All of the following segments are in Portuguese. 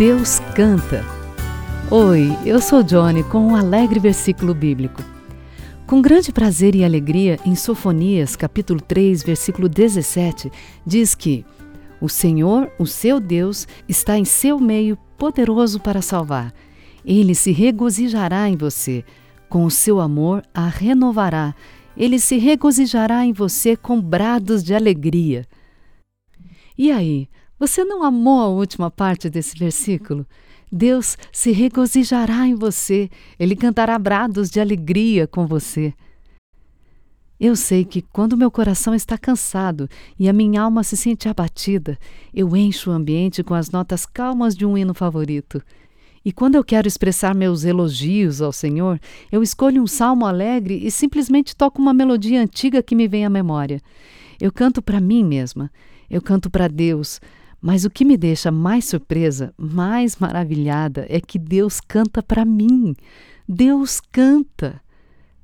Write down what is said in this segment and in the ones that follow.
Deus canta. Oi, eu sou Johnny com um alegre versículo bíblico. Com grande prazer e alegria, em Sofonias, capítulo 3, versículo 17, diz que o Senhor, o seu Deus, está em seu meio poderoso para salvar. Ele se regozijará em você, com o seu amor a renovará. Ele se regozijará em você com brados de alegria. E aí, você não amou a última parte desse versículo? Deus se regozijará em você, ele cantará brados de alegria com você. Eu sei que quando meu coração está cansado e a minha alma se sente abatida, eu encho o ambiente com as notas calmas de um hino favorito. E quando eu quero expressar meus elogios ao Senhor, eu escolho um salmo alegre e simplesmente toco uma melodia antiga que me vem à memória. Eu canto para mim mesma, eu canto para Deus, mas o que me deixa mais surpresa, mais maravilhada, é que Deus canta para mim. Deus canta.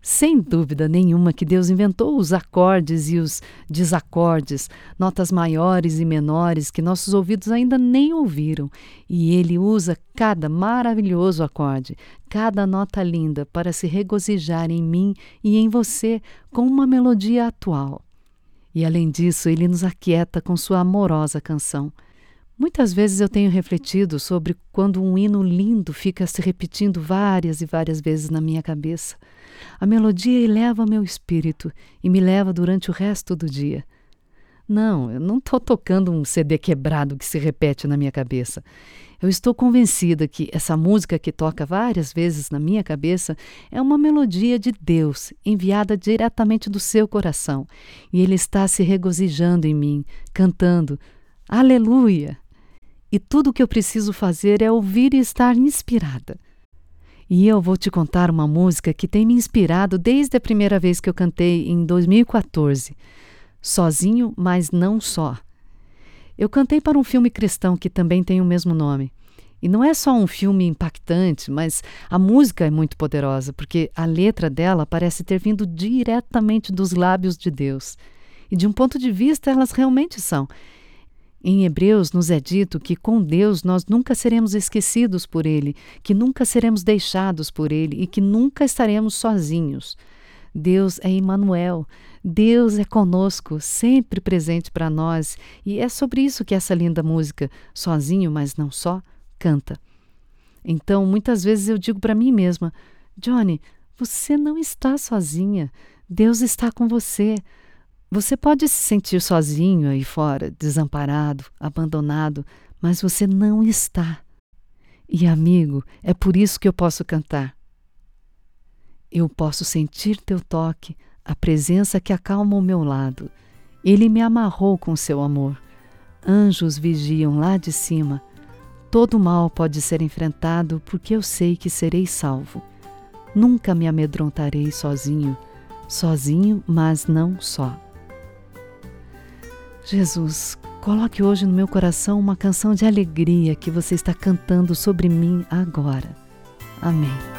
Sem dúvida nenhuma que Deus inventou os acordes e os desacordes, notas maiores e menores que nossos ouvidos ainda nem ouviram, e Ele usa cada maravilhoso acorde, cada nota linda para se regozijar em mim e em você com uma melodia atual. E além disso, Ele nos aquieta com sua amorosa canção. Muitas vezes eu tenho refletido sobre quando um hino lindo fica se repetindo várias e várias vezes na minha cabeça. A melodia eleva meu espírito e me leva durante o resto do dia. Não, eu não estou tocando um CD quebrado que se repete na minha cabeça. Eu estou convencida que essa música que toca várias vezes na minha cabeça é uma melodia de Deus, enviada diretamente do seu coração, e Ele está se regozijando em mim, cantando Aleluia! e tudo o que eu preciso fazer é ouvir e estar inspirada. E eu vou te contar uma música que tem me inspirado desde a primeira vez que eu cantei em 2014. Sozinho, mas não só. Eu cantei para um filme cristão que também tem o mesmo nome. E não é só um filme impactante, mas a música é muito poderosa, porque a letra dela parece ter vindo diretamente dos lábios de Deus. E de um ponto de vista, elas realmente são. Em Hebreus nos é dito que com Deus nós nunca seremos esquecidos por Ele, que nunca seremos deixados por Ele e que nunca estaremos sozinhos. Deus é Emmanuel, Deus é conosco, sempre presente para nós, e é sobre isso que essa linda música, Sozinho, mas não só, canta. Então, muitas vezes eu digo para mim mesma: Johnny, você não está sozinha, Deus está com você. Você pode se sentir sozinho aí fora, desamparado, abandonado, mas você não está. E amigo, é por isso que eu posso cantar. Eu posso sentir teu toque, a presença que acalma o meu lado. Ele me amarrou com seu amor. Anjos vigiam lá de cima. Todo mal pode ser enfrentado porque eu sei que serei salvo. Nunca me amedrontarei sozinho, sozinho, mas não só. Jesus, coloque hoje no meu coração uma canção de alegria que você está cantando sobre mim agora. Amém.